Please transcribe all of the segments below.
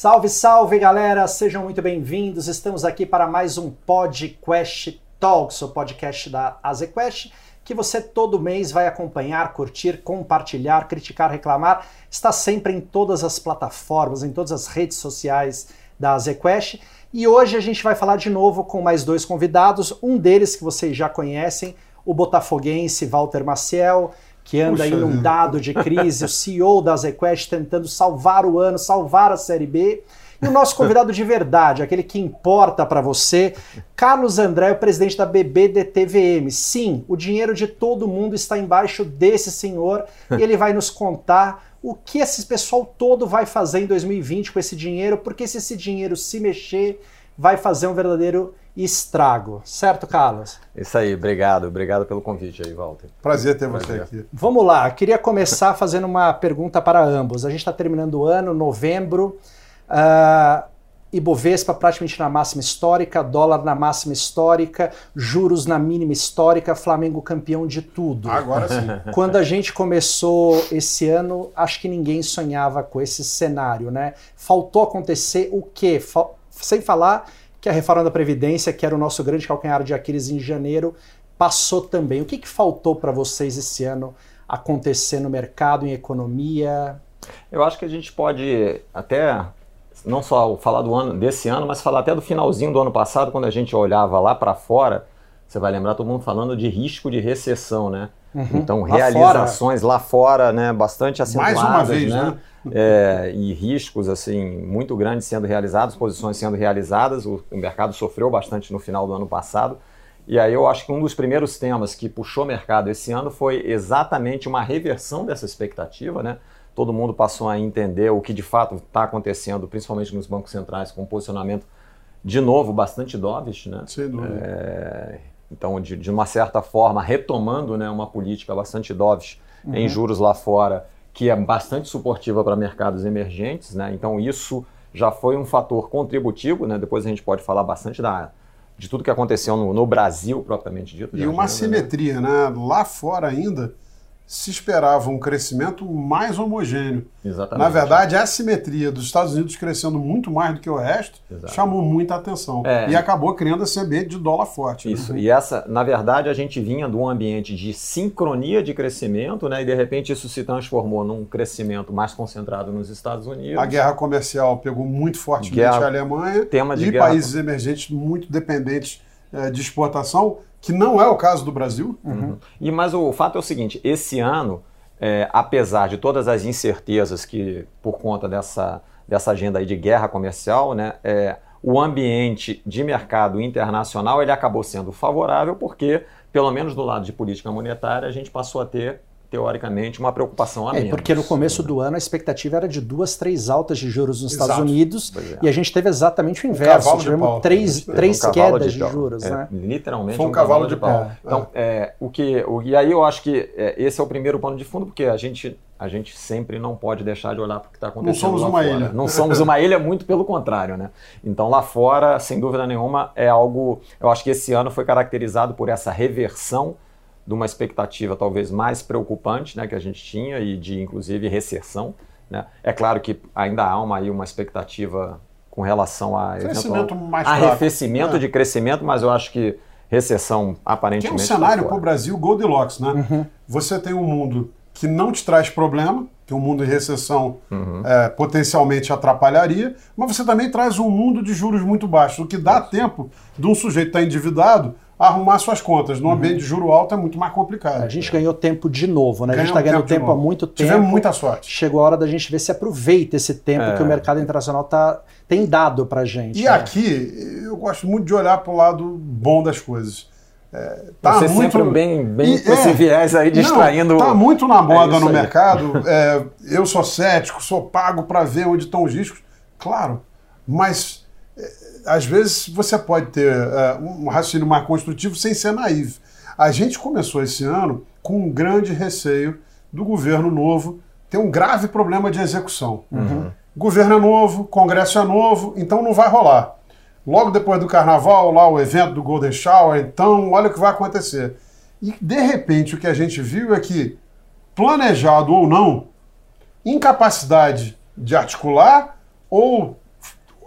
Salve, salve galera, sejam muito bem-vindos. Estamos aqui para mais um Podcast Talks, o podcast da Azequest, que você todo mês vai acompanhar, curtir, compartilhar, criticar, reclamar. Está sempre em todas as plataformas, em todas as redes sociais da Azequest. E hoje a gente vai falar de novo com mais dois convidados, um deles que vocês já conhecem, o botafoguense Walter Maciel que anda Puxa inundado de crise, o CEO da ZQuest tentando salvar o ano, salvar a Série B. E o nosso convidado de verdade, aquele que importa para você, Carlos André, o presidente da BBDTVM. Sim, o dinheiro de todo mundo está embaixo desse senhor e ele vai nos contar o que esse pessoal todo vai fazer em 2020 com esse dinheiro, porque se esse dinheiro se mexer, vai fazer um verdadeiro estrago. Certo, Carlos? Isso aí, obrigado. Obrigado pelo convite aí, Walter. Prazer ter Prazer. você aqui. Vamos lá, queria começar fazendo uma pergunta para ambos. A gente está terminando o ano, novembro. Uh, Ibovespa praticamente na máxima histórica, dólar na máxima histórica, juros na mínima histórica, Flamengo campeão de tudo. Agora sim. Quando a gente começou esse ano, acho que ninguém sonhava com esse cenário, né? Faltou acontecer o quê? Sem falar que a reforma da Previdência, que era o nosso grande calcanhar de Aquiles em janeiro, passou também. O que, que faltou para vocês esse ano acontecer no mercado, em economia? Eu acho que a gente pode até não só falar do ano desse ano, mas falar até do finalzinho do ano passado, quando a gente olhava lá para fora, você vai lembrar todo mundo falando de risco de recessão, né? Uhum. Então, lá realizações fora. lá fora, né, bastante acentuadas, Mais uma vez, né? né? é, e riscos assim muito grandes sendo realizados, posições sendo realizadas. O, o, mercado sofreu bastante no final do ano passado. E aí eu acho que um dos primeiros temas que puxou o mercado esse ano foi exatamente uma reversão dessa expectativa, né? Todo mundo passou a entender o que de fato está acontecendo, principalmente nos bancos centrais, com um posicionamento de novo bastante dovish, né? Sem dúvida. É, então, de, de, uma certa forma, retomando né, uma política bastante dovish uhum. em juros lá fora que é bastante suportiva para mercados emergentes, né? Então isso já foi um fator contributivo, né? Depois a gente pode falar bastante da, de tudo que aconteceu no, no Brasil propriamente dito. E uma né? simetria, né? Lá fora ainda se esperava um crescimento mais homogêneo. Exatamente. Na verdade, a assimetria dos Estados Unidos crescendo muito mais do que o resto chamou muita atenção. É, e acabou criando esse ambiente de dólar forte. Né? Isso. Né? E essa, na verdade, a gente vinha de um ambiente de sincronia de crescimento, né? E de repente isso se transformou num crescimento mais concentrado nos Estados Unidos. A guerra comercial pegou muito fortemente guerra, a Alemanha tema de e guerra... países emergentes muito dependentes é, de exportação que não é o caso do Brasil. Uhum. E mas o fato é o seguinte: esse ano, é, apesar de todas as incertezas que por conta dessa, dessa agenda aí de guerra comercial, né, é, o ambiente de mercado internacional ele acabou sendo favorável porque, pelo menos do lado de política monetária, a gente passou a ter teoricamente, uma preocupação a é, menos. Porque no começo do ano a expectativa era de duas, três altas de juros nos Exato. Estados Unidos é. e a gente teve exatamente o inverso. Um Tivemos três, né? três um quedas de, de juros. É, né? Literalmente Foi um, um cavalo, cavalo, de pau. pau. Então, é, o que, o, e aí eu acho que é, esse é o primeiro pano de fundo, porque a gente, a gente sempre não pode deixar de olhar para o que está acontecendo Não somos lá uma fora. ilha. Não somos uma ilha, muito pelo contrário. Né? Então lá fora, sem dúvida nenhuma, é algo... Eu acho que esse ano foi caracterizado por essa reversão de uma expectativa talvez mais preocupante né, que a gente tinha e de inclusive recessão. Né? É claro que ainda há uma, aí uma expectativa com relação a crescimento mais arrefecimento é. de crescimento, mas eu acho que recessão aparentemente. Que é um cenário para o Brasil Goldilocks, né? Uhum. Você tem um mundo que não te traz problema, que um mundo em recessão uhum. é, potencialmente atrapalharia, mas você também traz um mundo de juros muito baixos, o que dá tempo de um sujeito estar endividado arrumar suas contas. No uhum. ambiente de juro alto é muito mais complicado. A gente ganhou tempo de novo, né? a gente está ganhando tempo, tempo há muito tempo. Tivemos muita sorte. Chegou a hora da gente ver se aproveita esse tempo é. que o mercado internacional tá, tem dado para gente. E né? aqui, eu gosto muito de olhar para o lado bom das coisas. É, tá Você muito, sempre bem, bem e, com esse é, viés aí distraindo. Está muito na moda é no aí. mercado. É, eu sou cético, sou pago para ver onde estão os riscos. Claro, mas às vezes você pode ter uh, um raciocínio mais construtivo sem ser naivo. A gente começou esse ano com um grande receio do governo novo ter um grave problema de execução. Uhum. Governo é novo, Congresso é novo, então não vai rolar. Logo depois do Carnaval, lá o evento do Golden Shower, então olha o que vai acontecer. E de repente o que a gente viu é que, planejado ou não, incapacidade de articular ou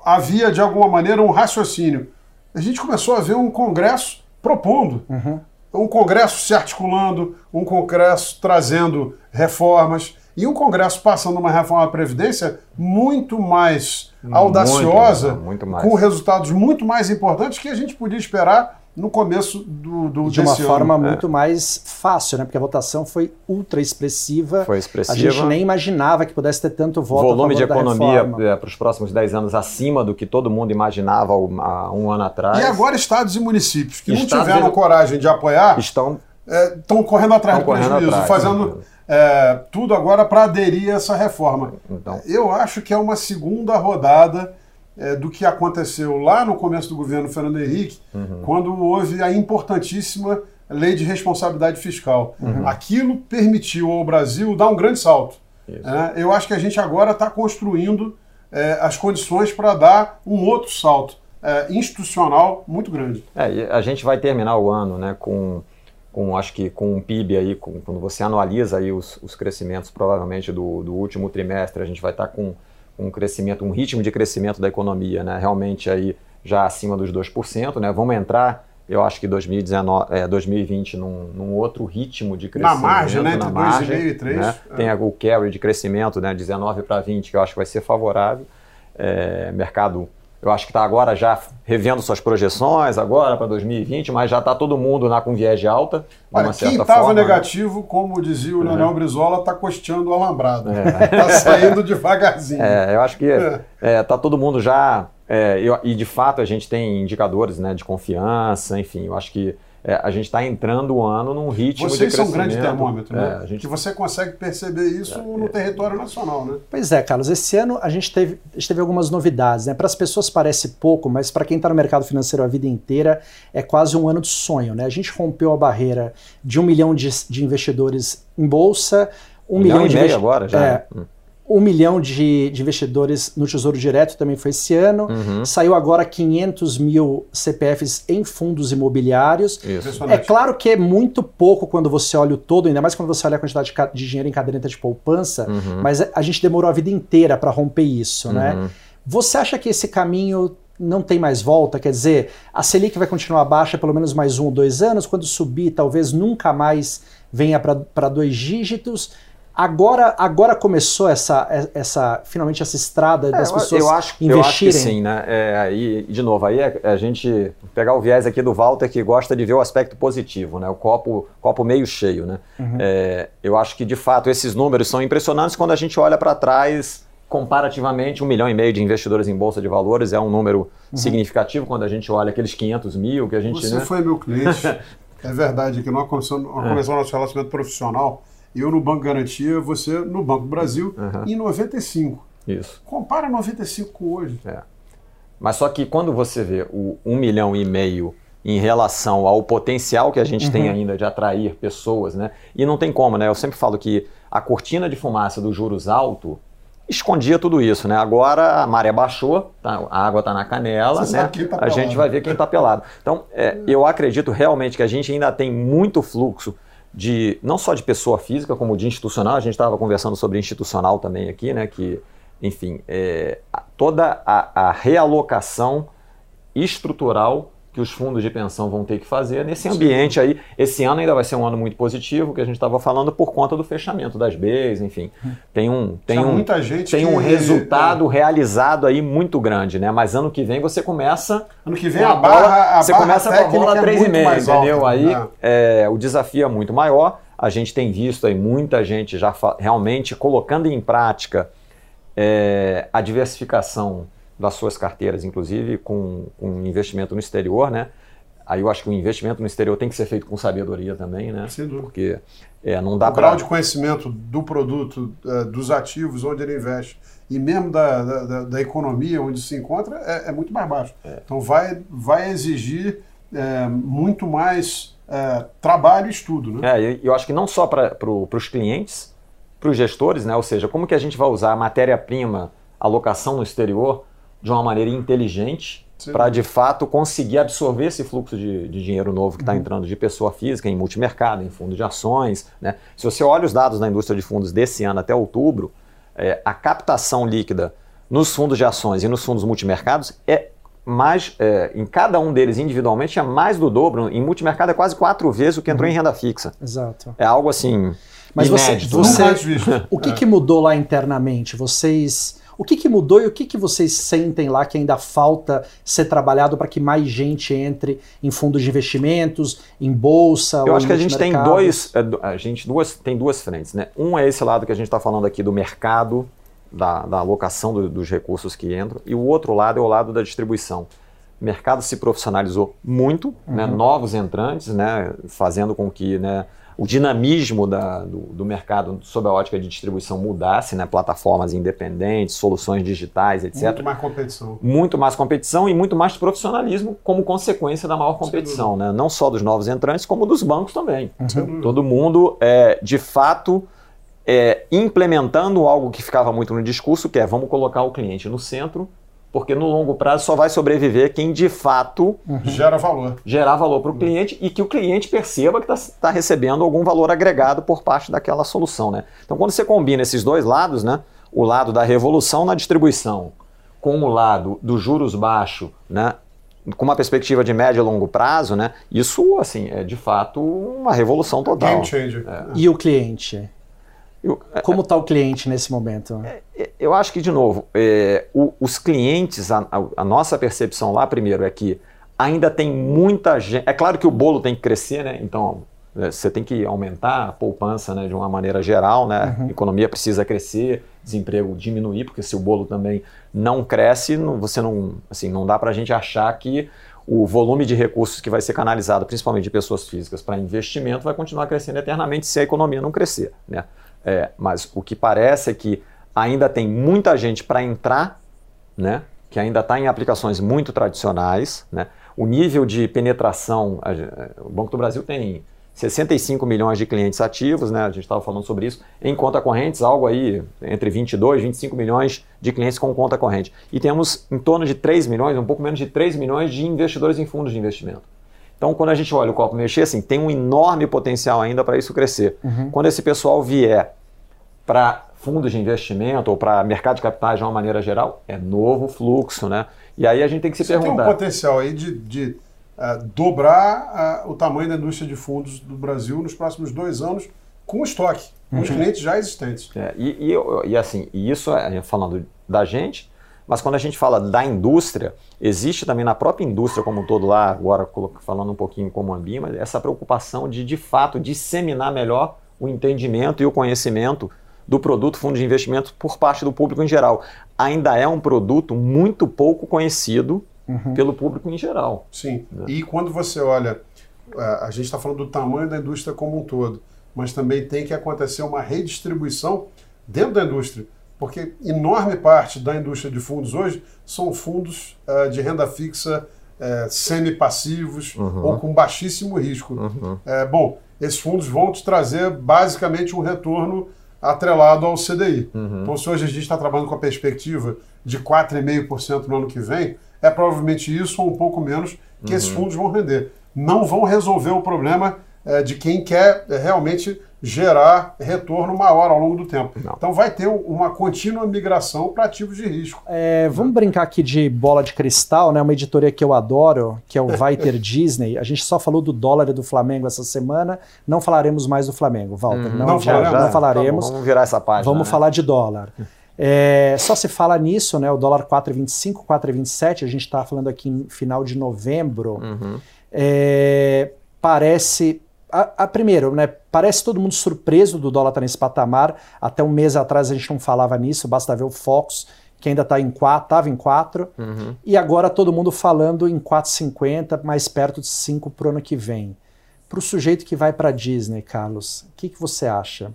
havia, de alguma maneira, um raciocínio. A gente começou a ver um Congresso propondo, uhum. um Congresso se articulando, um Congresso trazendo reformas e um Congresso passando uma reforma da Previdência muito mais audaciosa, muito, muito mais. com resultados muito mais importantes que a gente podia esperar no começo do, do de uma forma ano. muito é. mais fácil, né? Porque a votação foi ultra expressiva. Foi expressiva. A gente nem imaginava que pudesse ter tanto voto. Volume de economia é, para os próximos 10 anos acima do que todo mundo imaginava há um ano atrás. E agora estados e municípios que estados não tiveram coragem de apoiar estão estão é, correndo atrás do prejuízo, atrás, fazendo é, tudo agora para aderir a essa reforma. Então. Eu acho que é uma segunda rodada é, do que aconteceu lá no começo do governo Fernando Henrique, uhum. quando houve a importantíssima lei de responsabilidade fiscal. Uhum. Aquilo permitiu ao Brasil dar um grande salto. É, eu acho que a gente agora está construindo é, as condições para dar um outro salto é, institucional muito grande. É, a gente vai terminar o ano né, com, com, acho que com um PIB aí, com, quando você analisa aí os, os crescimentos provavelmente do, do último trimestre, a gente vai estar tá com um crescimento, um ritmo de crescimento da economia, né? Realmente aí já acima dos 2%, né? Vamos entrar, eu acho que 2019, é, 2020 num, num outro ritmo de crescimento. Na margem, né? Entre 2,5 e 3. Né? É. Tem o carry de crescimento, né? 19 para 20, que eu acho que vai ser favorável. É, mercado eu acho que está agora já revendo suas projeções agora para 2020, mas já está todo mundo na com viés de alta. Olha, quem estava né? negativo, né? como dizia o é. Leonel Brizola, está costeando o alambrado. Está é. Tá saindo devagarzinho. É, eu acho que está é. é tá todo mundo já. É, eu, e de fato a gente tem indicadores né, de confiança, enfim, eu acho que é, a gente está entrando o ano num ritmo Vocês de crescimento. Vocês são um grande termômetro, né? É, gente... Que você consegue perceber isso é, no território nacional, né? Pois é, Carlos. Esse ano a gente teve, a gente teve algumas novidades, né? Para as pessoas parece pouco, mas para quem está no mercado financeiro a vida inteira é quase um ano de sonho, né? A gente rompeu a barreira de um milhão de, de investidores em bolsa, um, um milhão, milhão, e meio agora já. É, hum um milhão de, de, investidores no Tesouro Direto também foi esse ano. Uhum. Saiu agora 500 mil CPFs em fundos imobiliários. Isso. É claro que é muito pouco quando você olha o todo, ainda mais quando você olha a quantidade de, de dinheiro em caderneta de poupança, uhum. mas a gente demorou a vida inteira para romper isso, né? uhum. né? Você acha que esse caminho não tem mais volta? Quer dizer, a Selic vai continuar baixa pelo menos mais um ou dois anos, quando subir, talvez nunca mais venha para dois dígitos. Agora, agora começou essa, essa finalmente essa estrada das é, pessoas eu acho, investirem. Eu acho que sim, né? É, aí, de novo, aí é, a gente pegar o viés aqui do Walter que gosta de ver o aspecto positivo, né? O copo, copo meio cheio, né? Uhum. É, eu acho que de fato esses números são impressionantes quando a gente olha para trás comparativamente um milhão e meio de investidores em bolsa de valores é um número uhum. significativo quando a gente olha aqueles 500 mil que a gente. Você né? foi meu cliente. é verdade que nós começamos, nós começamos nosso relacionamento profissional eu no Banco Garantia, você no Banco Brasil, uhum. em 95. Isso. Compara 95 com hoje. É. Mas só que quando você vê o 1 milhão e meio em relação ao potencial que a gente uhum. tem ainda de atrair pessoas, né? E não tem como, né? Eu sempre falo que a cortina de fumaça dos juros alto escondia tudo isso, né? Agora a maré baixou, tá? a água está na canela, né? Tá a gente vai ver quem está pelado. Então, é, eu acredito realmente que a gente ainda tem muito fluxo de não só de pessoa física, como de institucional. A gente estava conversando sobre institucional também aqui, né? Que, enfim, é, toda a, a realocação estrutural que os fundos de pensão vão ter que fazer nesse ambiente aí. Esse ano ainda vai ser um ano muito positivo, que a gente estava falando por conta do fechamento das Bs, enfim. Tem um tem um muita gente tem um resultado é. realizado aí muito grande, né? Mas ano que vem você começa ano que vem a, barra, a você barra começa com a bola 3,5, é entendeu? Alta, aí né? é, o desafio é muito maior. A gente tem visto aí muita gente já realmente colocando em prática é, a diversificação das suas carteiras, inclusive com, com investimento no exterior, né? Aí eu acho que o investimento no exterior tem que ser feito com sabedoria também, né? Sem dúvida. Porque é, não dá para. O grau de conhecimento do produto, é, dos ativos onde ele investe e mesmo da, da, da economia onde se encontra é, é muito mais baixo. É. Então vai, vai exigir é, muito mais é, trabalho e estudo, né? É, eu acho que não só para pro, os clientes, para os gestores, né? Ou seja, como que a gente vai usar a matéria-prima, alocação no exterior de uma maneira inteligente para de fato conseguir absorver esse fluxo de, de dinheiro novo que está uhum. entrando de pessoa física em multimercado, em fundo de ações. Né? Se você olha os dados da indústria de fundos desse ano até outubro, é, a captação líquida nos fundos de ações e nos fundos multimercados é mais, é, em cada um deles individualmente é mais do dobro. Em multimercado é quase quatro vezes o que entrou uhum. em renda fixa. Exato. É algo assim. Mas inédito. você, você o que, é. que mudou lá internamente? Vocês o que, que mudou e o que, que vocês sentem lá que ainda falta ser trabalhado para que mais gente entre em fundos de investimentos, em bolsa? Eu acho que a gente tem dois, é, a gente duas, tem duas frentes, né? Um é esse lado que a gente está falando aqui do mercado, da, da alocação do, dos recursos que entram, e o outro lado é o lado da distribuição. O mercado se profissionalizou muito, né? uhum. né? novos entrantes, né? fazendo com que né? O dinamismo da, do, do, mercado sob a ótica de distribuição mudasse, né? plataformas independentes, soluções digitais, etc. Muito mais competição. Muito mais competição e muito mais profissionalismo como consequência da maior competição, né? não só dos novos entrantes, como dos bancos também. Uhum. Todo mundo, é, de fato, é, implementando algo que ficava muito no discurso, que é vamos colocar o cliente no centro porque no longo prazo só vai sobreviver quem de fato uhum. gera valor. Gerar valor para o cliente e que o cliente perceba que está tá recebendo algum valor agregado por parte daquela solução. Né? Então, quando você combina esses dois lados, né, o lado da revolução na distribuição com o lado dos juros baixos, né, com uma perspectiva de médio e longo prazo, né, isso assim é de fato uma revolução total. Game changer. É. E o cliente? Eu, é, Como está o cliente nesse momento? É, é, eu acho que, de novo, é, o, os clientes, a, a, nossa percepção lá, primeiro, é que ainda tem muita gente. É claro que o bolo tem que crescer, né? Então, você tem que aumentar a poupança né, de uma maneira geral, né? Uhum. A economia precisa crescer, desemprego diminuir, porque se o bolo também não cresce, não, você não, assim, não dá para a gente achar que o volume de recursos que vai ser canalizado, principalmente de pessoas físicas, para investimento, vai continuar crescendo eternamente se a economia não crescer, né? É, mas o que parece é que ainda tem muita gente para entrar, né? que ainda está em aplicações muito tradicionais. Né? O nível de penetração, a, o Banco do Brasil tem 65 milhões de clientes ativos, né? a gente estava falando sobre isso, em conta correntes, algo aí entre 22 e 25 milhões de clientes com conta corrente. E temos em torno de 3 milhões, um pouco menos de 3 milhões de investidores em fundos de investimento. Então, quando a gente olha o copo mexer, assim, tem um enorme potencial ainda para isso crescer. Uhum. Quando esse pessoal vier para fundos de investimento ou para mercado de capitais de uma maneira geral, é novo fluxo, né? E aí a gente tem que se Você perguntar. tem um potencial aí de, de uh, dobrar uh, o tamanho da indústria de fundos do Brasil nos próximos dois anos com estoque, com uhum. os clientes já existentes. É, e, e, e, assim, e isso é falando da gente, mas quando a gente fala da indústria, existe também na própria indústria como um todo lá, agora falando um pouquinho como a Ambima, essa preocupação de de fato disseminar melhor o entendimento e o conhecimento do produto fundo de investimento por parte do público em geral. Ainda é um produto muito pouco conhecido uhum. pelo público em geral. Sim. Né? E quando você olha, a gente está falando do tamanho da indústria como um todo, mas também tem que acontecer uma redistribuição dentro da indústria. Porque enorme parte da indústria de fundos hoje são fundos uh, de renda fixa uh, semi-passivos uhum. ou com baixíssimo risco. Uhum. Uh, bom, esses fundos vão te trazer basicamente um retorno atrelado ao CDI. Uhum. Então, se hoje a gente está trabalhando com a perspectiva de 4,5% no ano que vem, é provavelmente isso ou um pouco menos que esses uhum. fundos vão render. Não vão resolver o problema de quem quer realmente gerar retorno maior ao longo do tempo. Não. Então vai ter uma contínua migração para ativos de risco. É, vamos brincar aqui de bola de cristal, né? Uma editoria que eu adoro, que é o Vai Ter Disney. A gente só falou do dólar e do Flamengo essa semana. Não falaremos mais do Flamengo, Walter. Uhum. Não, não, já, já, não falaremos. Tá vamos virar essa página. Vamos né? falar de dólar. É, só se fala nisso, né? O dólar 4,25, 4,27. A gente está falando aqui em final de novembro. Uhum. É, parece a, a, primeiro, né, parece todo mundo surpreso do dólar estar tá nesse patamar. Até um mês atrás a gente não falava nisso, basta ver o Fox, que ainda está em 4, estava em 4. Uhum. E agora todo mundo falando em 4,50, mais perto de 5 para o ano que vem. Para o sujeito que vai para a Disney, Carlos, o que, que você acha?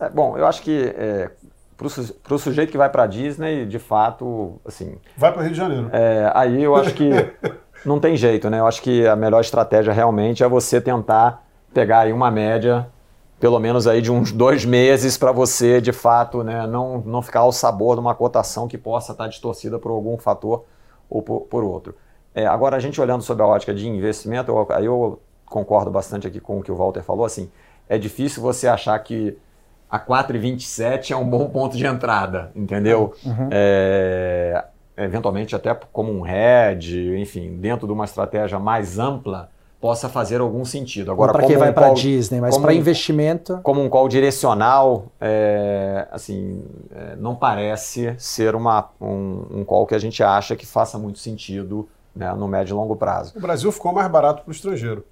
É, bom, eu acho que é, para o sujeito que vai para a Disney, de fato, assim. Vai para o Rio de Janeiro. É, aí eu acho que não tem jeito, né? Eu acho que a melhor estratégia realmente é você tentar pegar aí uma média, pelo menos aí de uns dois meses, para você, de fato, né, não, não ficar ao sabor de uma cotação que possa estar distorcida por algum fator ou por, por outro. É, agora, a gente olhando sobre a ótica de investimento, eu, aí eu concordo bastante aqui com o que o Walter falou, assim, é difícil você achar que a 4,27 é um bom ponto de entrada, entendeu? Uhum. É, eventualmente até como um hedge, enfim, dentro de uma estratégia mais ampla, possa fazer algum sentido. Agora, para quem um vai para a Disney, mas para investimento... Como um call direcional, é, assim, é, não parece ser uma, um, um call que a gente acha que faça muito sentido né, no médio e longo prazo. O Brasil ficou mais barato para o estrangeiro.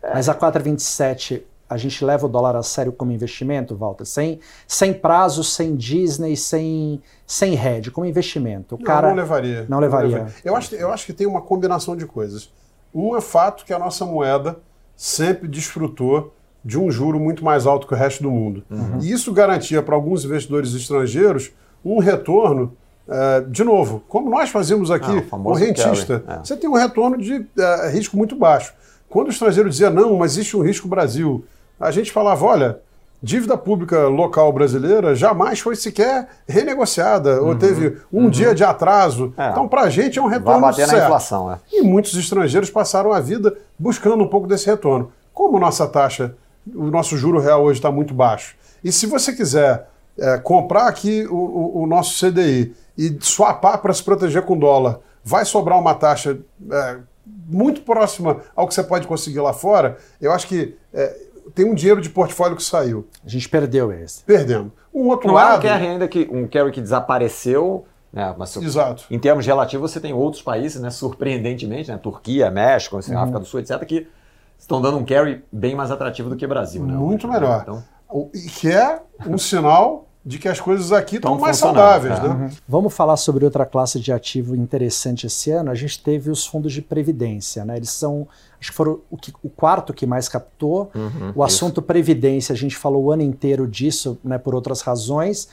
É. Mas a 4,27 a gente leva o dólar a sério como investimento, Walter? Sem, sem prazo, sem Disney, sem, sem hedge, como investimento. O não, cara não levaria. Não levaria. Não levaria. Eu, acho, eu acho que tem uma combinação de coisas. Um é fato que a nossa moeda sempre desfrutou de um juro muito mais alto que o resto do mundo. Uhum. E isso garantia para alguns investidores estrangeiros um retorno, é, de novo, como nós fazemos aqui, ah, o, o rentista. É. Você tem um retorno de é, risco muito baixo. Quando o estrangeiro dizia, não, mas existe um risco Brasil, a gente falava, olha, dívida pública local brasileira jamais foi sequer renegociada ou uhum, teve um uhum. dia de atraso. É. Então, para a gente é um retorno Vai bater certo. na inflação. É. E muitos estrangeiros passaram a vida buscando um pouco desse retorno. Como nossa taxa, o nosso juro real hoje está muito baixo. E se você quiser é, comprar aqui o, o, o, nosso CDI e swapar para se proteger com dólar, vai sobrar uma taxa é, muito próxima ao que você pode conseguir lá fora. Eu acho que é, tem um dinheiro de portfólio que saiu. A gente perdeu esse. Perdemos. Um outro Não lado. é um carry ainda que um carry que desapareceu. Né, mas, Exato. Em termos relativos, você tem outros países, né, surpreendentemente, né, Turquia, México, assim, uhum. África do Sul, etc., que estão dando um carry bem mais atrativo do que o Brasil. Né, Muito melhor. Então... E que é um sinal de que as coisas aqui estão mais saudáveis. Né? Uhum. Vamos falar sobre outra classe de ativo interessante esse ano. A gente teve os fundos de previdência. Né? Eles são, acho que foram o, que, o quarto que mais captou. Uhum, o assunto isso. previdência, a gente falou o ano inteiro disso, né, por outras razões.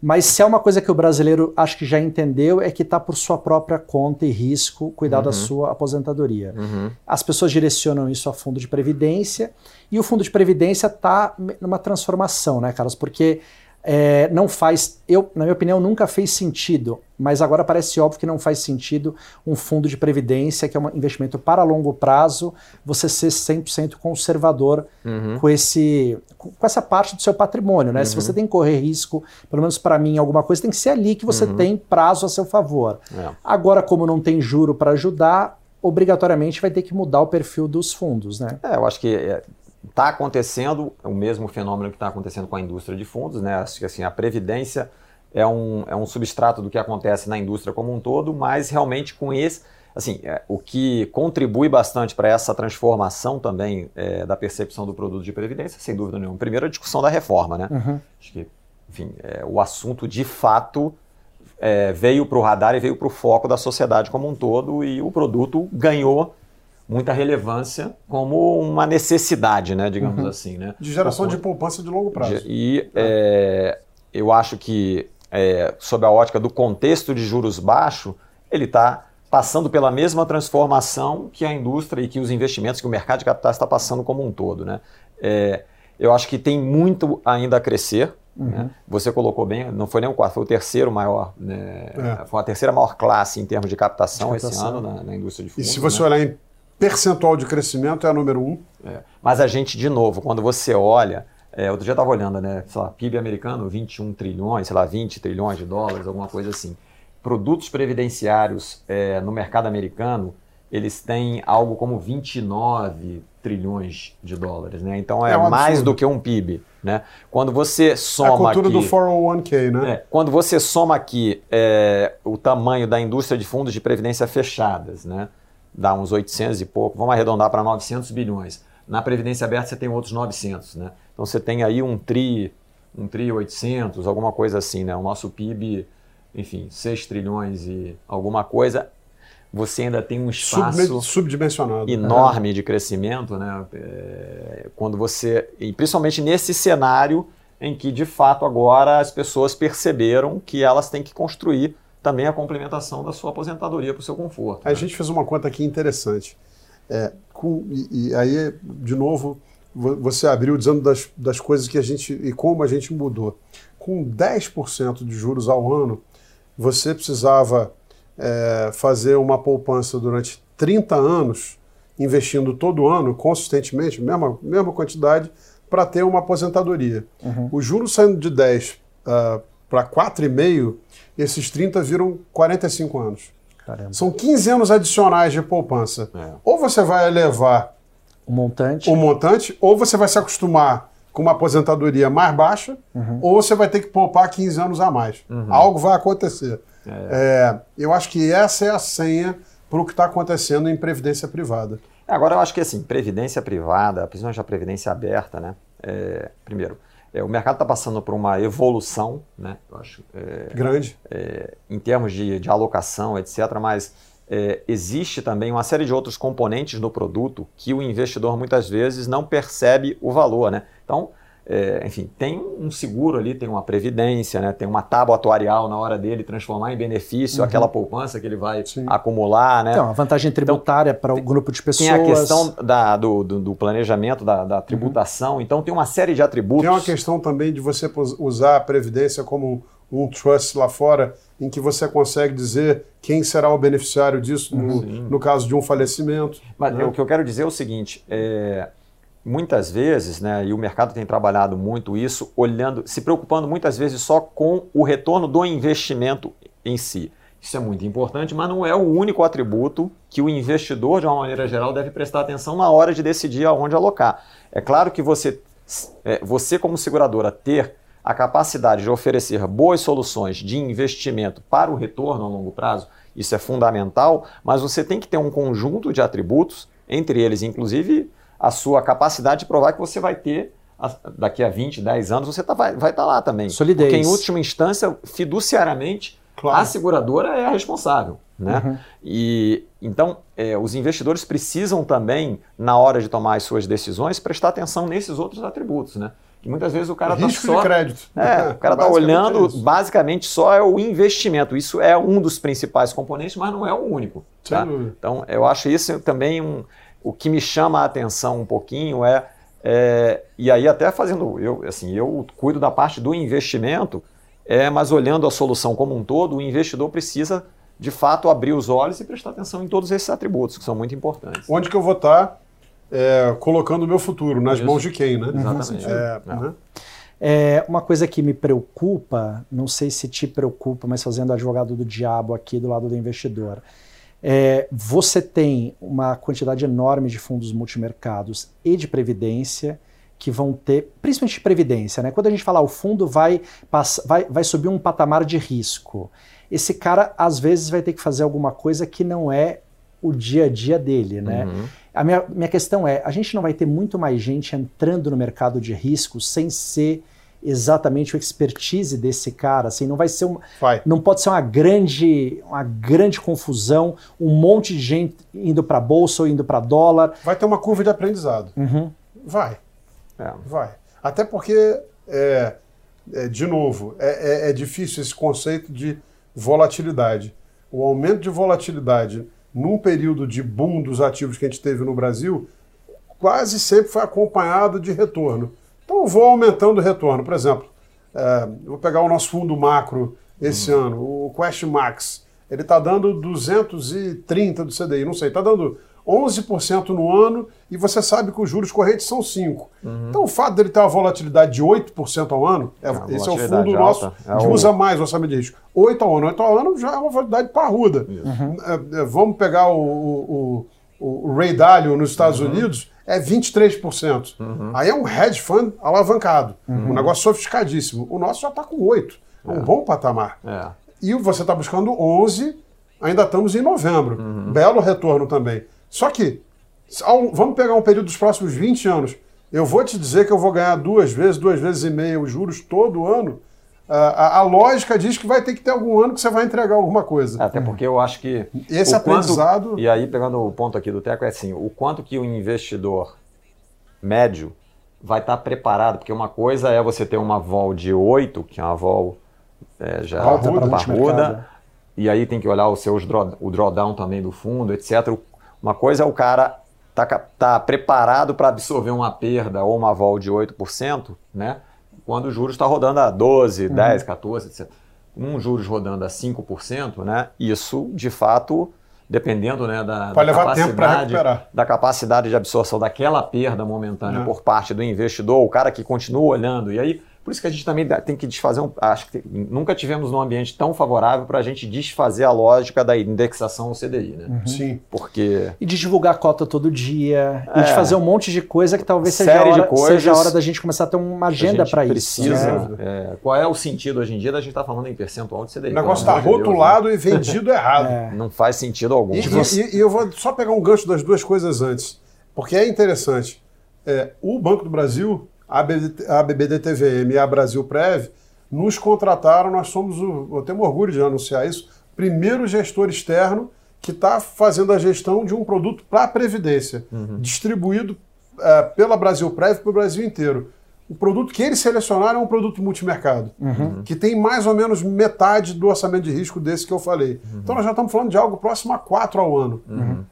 Mas se é uma coisa que o brasileiro acho que já entendeu, é que está por sua própria conta e risco cuidar uhum. da sua aposentadoria. Uhum. As pessoas direcionam isso a fundo de previdência e o fundo de previdência está numa transformação, né, Carlos? Porque é, não faz, eu, na minha opinião, nunca fez sentido, mas agora parece óbvio que não faz sentido um fundo de previdência, que é um investimento para longo prazo, você ser 100% conservador uhum. com, esse, com essa parte do seu patrimônio. Né? Uhum. Se você tem que correr risco, pelo menos para mim, alguma coisa, tem que ser ali que você uhum. tem prazo a seu favor. É. Agora, como não tem juro para ajudar, obrigatoriamente vai ter que mudar o perfil dos fundos. Né? É, eu acho que é, está acontecendo o mesmo fenômeno que está acontecendo com a indústria de fundos, né? Acho que assim, a previdência é um, é um substrato do que acontece na indústria como um todo, mas realmente com esse, assim, é, o que contribui bastante para essa transformação também é, da percepção do produto de previdência, sem dúvida nenhuma. Primeiro, a discussão da reforma, né? Uhum. Acho que, enfim, é, o assunto de fato é, veio para o radar e veio para o foco da sociedade como um todo e o produto ganhou muita relevância como uma necessidade, né, digamos uhum. assim. Né? De geração de poupança de longo prazo. E é, eu acho que, é, sob a ótica do contexto de juros baixos, ele está passando pela mesma transformação que a indústria e que os investimentos, que o mercado de capitais está passando como um todo. Né? É, eu acho que tem muito ainda a crescer. Uhum. Né? Você colocou bem, não foi nem o quarto, foi o terceiro maior, né? é. foi a terceira maior classe em termos de captação, de captação. esse ano na, na, indústria de fundos. E se você né? olhar em percentual de crescimento é a número um. É. Mas a gente, de novo, quando você olha, é, outro dia eu estava olhando, né, sei lá, PIB americano, 21 trilhões, sei lá, 20 trilhões de dólares, alguma coisa assim. Produtos previdenciários é, no mercado americano, eles têm algo como 29 trilhões de dólares, né? Então é, é um mais do que um PIB, né? Quando você soma a cultura aqui, do 401k, né? É, quando você soma aqui é, o tamanho da indústria de fundos de previdência fechadas, né? Dá uns 800 e pouco, vamos arredondar para 900 bilhões. Na Previdência Aberta você tem outros 900, né? Então você tem aí um TRI, um TRI 800, alguma coisa assim, né? O nosso PIB, enfim, 6 trilhões e alguma coisa. Você ainda tem um espaço subdimensionado enorme é. de crescimento, né? É, quando você, e principalmente nesse cenário em que de fato agora as pessoas perceberam que elas têm que construir também a complementação da sua aposentadoria para o seu conforto. A né? gente fez uma conta aqui interessante. É, com, e, e, aí, de novo, você abriu dizendo das, das coisas que a gente e como a gente mudou. Com 10% de juros ao ano, você precisava é, fazer uma poupança durante 30 anos, investindo todo ano, consistentemente, mesma, mesma quantidade, para ter uma aposentadoria. Uhum. O juros saindo de 10 uh, para 4,5, esses 30 viram 45 anos. Caramba. São 15 anos adicionais de poupança. É. Ou você vai elevar o montante. o montante, ou você vai se acostumar com uma aposentadoria mais baixa, uhum. ou você vai ter que poupar 15 anos a mais. Uhum. Algo vai acontecer. É. É, eu acho que essa é a senha para o que está acontecendo em previdência privada. Agora, eu acho que assim, previdência privada, principalmente a previdência aberta, né? É, primeiro, é, o mercado está passando por uma evolução, né? Eu acho, é, Grande. É, em termos de, de, alocação, etc. Mas é, existe também uma série de outros componentes no produto que o investidor muitas vezes não percebe o valor, né? Então, é, enfim, tem um seguro ali, tem uma previdência, né? tem uma tábua atuarial na hora dele transformar em benefício uhum. aquela poupança que ele vai Sim. acumular. Né? Então, uma vantagem então, tributária então, para o grupo de pessoas. Tem a questão da, do, do, do, planejamento, da, da tributação, uhum. então tem uma série de atributos. Tem uma questão também de você usar a previdência como um trust lá fora, em que você consegue dizer quem será o beneficiário disso no, no caso de um falecimento. Mas né? o que eu quero dizer é o seguinte: é, muitas vezes, né, e o mercado tem trabalhado muito isso, olhando, se preocupando muitas vezes só com o retorno do investimento em si. Isso é muito importante, mas não é o único atributo que o investidor, de uma maneira geral, deve prestar atenção na hora de decidir aonde alocar. É claro que você, é, você como seguradora, ter a capacidade de oferecer boas soluções de investimento para o retorno a longo prazo, isso é fundamental, mas você tem que ter um conjunto de atributos, entre eles, inclusive, a sua capacidade de provar que você vai ter daqui a 20, 10 anos, você tá, vai estar tá lá também. Solidez. Porque, em última instância, fiduciariamente, claro. a seguradora é a responsável. Né? Uhum. E então é, os investidores precisam também, na hora de tomar as suas decisões, prestar atenção nesses outros atributos. Né? Que muitas vezes o cara está só. De crédito. É, o cara está olhando, é basicamente só é o investimento. Isso é um dos principais componentes, mas não é o único. Tá? Então, eu acho isso também um o que me chama a atenção um pouquinho é, é, e aí até fazendo, eu, assim, eu cuido da parte do investimento, é, mas olhando a solução como um todo, o investidor precisa de fato abrir os olhos e prestar atenção em todos esses atributos que são muito importantes. Onde que eu vou estar é, colocando o meu futuro nas Isso. mãos de quem, né? Exatamente. É, é. Né? É, uma coisa que me preocupa, não sei se te preocupa, mas fazendo advogado do diabo aqui do lado do investidor, é, você tem uma quantidade enorme de fundos multimercados e de previdência que vão ter, principalmente de previdência, né? Quando a gente fala o fundo vai, vai, vai subir um patamar de risco, esse cara às vezes vai ter que fazer alguma coisa que não é o dia a dia dele, né? Uhum. A minha, minha questão é, a gente não vai ter muito mais gente entrando no mercado de risco sem ser exatamente o expertise desse cara, assim, não vai ser uma, vai. não pode ser uma grande, uma grande confusão, um monte de gente indo para bolsa ou indo para dólar. Vai ter uma curva de aprendizado. Uhum. Vai, é. vai. Até porque, é, é, de novo, é, é, é difícil esse conceito de volatilidade. O aumento de volatilidade num período de boom dos ativos que a gente teve no Brasil quase sempre foi acompanhado de retorno. Então eu vou aumentando o retorno. Por exemplo, é, vou pegar o nosso fundo macro esse uhum. ano, o Quest Max. Ele está dando 230 do CDI, não sei, está dando 11% no ano e você sabe que os juros correntes são 5%. Uhum. Então o fato dele ter uma volatilidade de 8% ao ano, é, é esse é o fundo nosso é que o... usa mais o orçamento de risco. 8 ao ano, 8 ao ano já é uma volatilidade parruda. Uhum. É, vamos pegar o, o, o, o Ray Dalio nos Estados uhum. Unidos, é 23%. Uhum. Aí é um hedge fund alavancado, uhum. um negócio sofisticadíssimo. O nosso já está com 8%, é um é. bom patamar. É. E você está buscando 11%, ainda estamos em novembro. Uhum. Belo retorno também. Só que, vamos pegar um período dos próximos 20 anos. Eu vou te dizer que eu vou ganhar duas vezes, duas vezes e meia os juros todo ano a, a, lógica diz que vai ter que ter algum ano que você vai entregar alguma coisa. Até porque eu acho que. Esse aprendizado. Quanto, e aí, pegando o ponto aqui do Teco, é assim: o quanto que o investidor médio vai estar preparado, porque uma coisa é você ter uma vol de 8, que é uma vol é, já parruda, parruda e aí tem que olhar os seus draw, o drawdown também do fundo, etc. Uma coisa é o cara tá, tá preparado para absorver uma perda ou uma vol de 8%, né? Quando o juros está rodando a 12, uhum. 10, 14, etc. Um juros rodando a 5%, né, isso de fato dependendo né, da, da capacidade, da capacidade de absorção daquela perda momentânea É. por parte do investidor, o cara que continua olhando. E aí, por isso que a gente também tem que desfazer um. Acho que tem- nunca tivemos num ambiente tão favorável para a gente desfazer a lógica da indexação ao CDI, né? Uhum. Sim. Porque E de divulgar a cota todo dia, e de É. fazer um monte de coisa que talvez seja a, Série de hora, coisas. seja a hora da gente começar a ter uma agenda para isso. precisa. né? é, qual é o sentido hoje em dia da gente estar falando em percentual de CDI? O negócio está de Deus, rotulado e vendido errado. É. né? Não faz sentido algum. E, e- e eu vou só pegar um gancho das duas coisas antes, porque é interessante. É, o Banco do Brasil, a BD a BBDTVM e a Brasil Prev nos contrataram, nós somos, o, eu tenho orgulho de anunciar isso, primeiro gestor externo que está fazendo a gestão de um produto para a Previdência, distribuído é, pela Brasil Prev para o Brasil inteiro. O produto que eles selecionaram é um produto multimercado, que tem mais ou menos metade do orçamento de risco desse que eu falei. Então nós já estamos falando de algo próximo a 4 ao ano.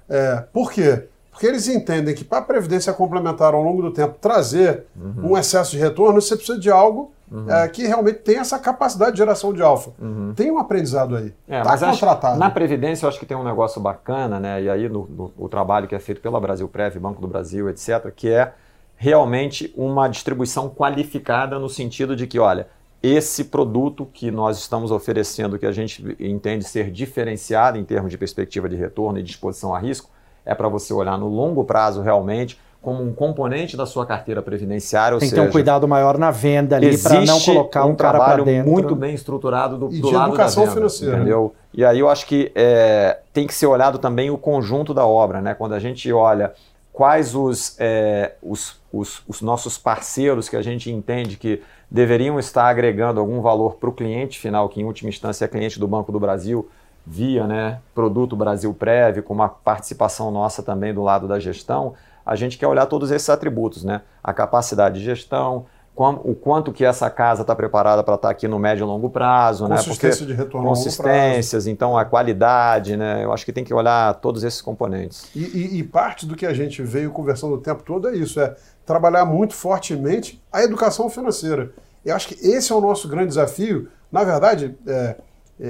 É, por quê? Porque eles entendem que para a Previdência Complementar ao longo do tempo trazer um excesso de retorno, você precisa de algo é, que realmente tem essa capacidade de geração de alfa. Tem um aprendizado aí. É, Está mas acho- contratado. na Previdência eu acho que tem um negócio bacana, né? E aí no, no- o trabalho que é feito pela Brasil Prev, Banco do Brasil, etc., que é realmente uma distribuição qualificada no sentido de que, olha, esse produto que nós estamos oferecendo, que a gente entende ser diferenciado em termos de perspectiva de retorno e de exposição a risco, é para você olhar no longo prazo realmente como um componente da sua carteira previdenciária, ou Tem que seja, ter um cuidado maior na venda ali para não colocar um, um cara para dentro. muito bem estruturado do, E do de lado educação da venda, financeira. entendeu? E aí eu acho que é, tem que ser olhado também o conjunto da obra, né? Quando a gente olha quais os, é, os, os, os nossos parceiros que a gente entende que deveriam estar agregando algum valor para o cliente final, que em última instância é cliente do Banco do Brasil, via né, produto Brasil Prev, com uma participação nossa também do lado da gestão, a gente quer olhar todos esses atributos, né? A capacidade de gestão, o quanto que essa casa está preparada para estar aqui no médio e longo prazo, né? Consistência de retorno consistências, então a qualidade, né? Eu acho que tem que olhar todos esses componentes. E, e- e parte do que a gente veio conversando o tempo todo é isso, é trabalhar muito fortemente a educação financeira. Eu acho que esse é o nosso grande desafio. Na verdade, é,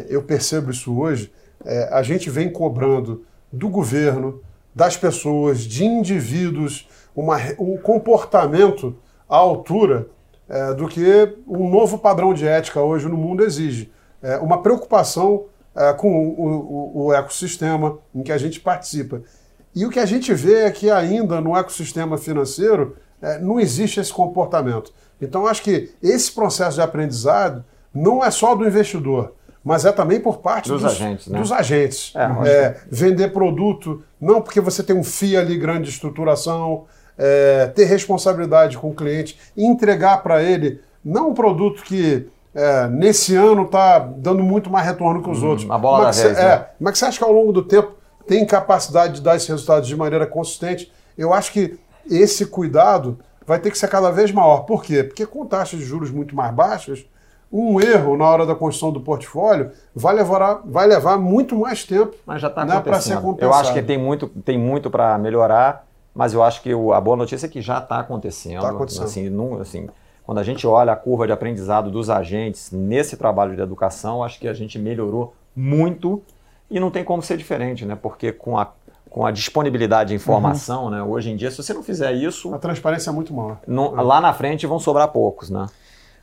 eu percebo isso hoje, é, a gente vem cobrando do governo, das pessoas, de indivíduos, uma um comportamento à altura é, do que um novo padrão de ética hoje no mundo exige. É, uma preocupação é, com o, o- o ecossistema em que a gente participa. E o que a gente vê é que ainda no ecossistema financeiro é, não existe esse comportamento. Então, acho que esse processo de aprendizado não é só do investidor, mas é também por parte Dos dos, agentes, né? dos agentes. É, É, vender produto, não porque você tem um FII ali grande de estruturação, é, ter responsabilidade com o cliente, entregar para ele não um produto que é, nesse ano está dando muito mais retorno que os outros. Hum, a bola mas da vez, você, né? é, mas que você acha que ao longo do tempo tem capacidade de dar esses resultados de maneira consistente? Eu acho que esse cuidado vai ter que ser cada vez maior. Por quê? Porque com taxas de juros muito mais baixas, um erro na hora da construção do portfólio vai levar, vai levar muito mais tempo Mas já está né, para ser compensado. Eu acho que tem muito, tem muito para melhorar, mas eu acho que o- a boa notícia é que já está acontecendo. Tá acontecendo. Assim, não- assim, quando a gente olha a curva de aprendizado dos agentes nesse trabalho de educação, acho que a gente melhorou muito e não tem como ser diferente, né? Porque com a, com a disponibilidade de informação, Uhum. né? Hoje em dia, se você não fizer isso, A transparência é muito maior. não- lá na frente vão sobrar poucos, né?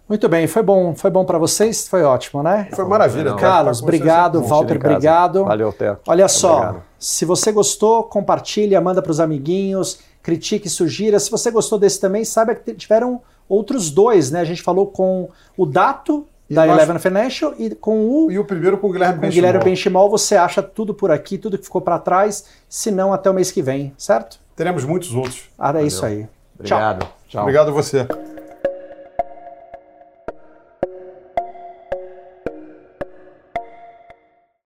Muito bem, foi bom, foi bom para vocês, foi ótimo, né? Foi maravilha. Não. Carlos, obrigado. Walter, obrigado. Valeu, Teco. Olha só, Obrigado. se você gostou, compartilha, manda para os amiguinhos, critique, sugira. Se você gostou desse também, saiba que tiveram outros dois, né? A gente falou com o Dato, E da nós- Eleven Financial, e com o E o primeiro com o Guilherme com o Benchimol. Guilherme Benchimol. Você acha tudo por aqui, tudo que ficou para trás, se não até o mês que vem, certo? Teremos muitos outros. Ah, é isso aí. Tchau. Obrigado. Tchau. Obrigado a você.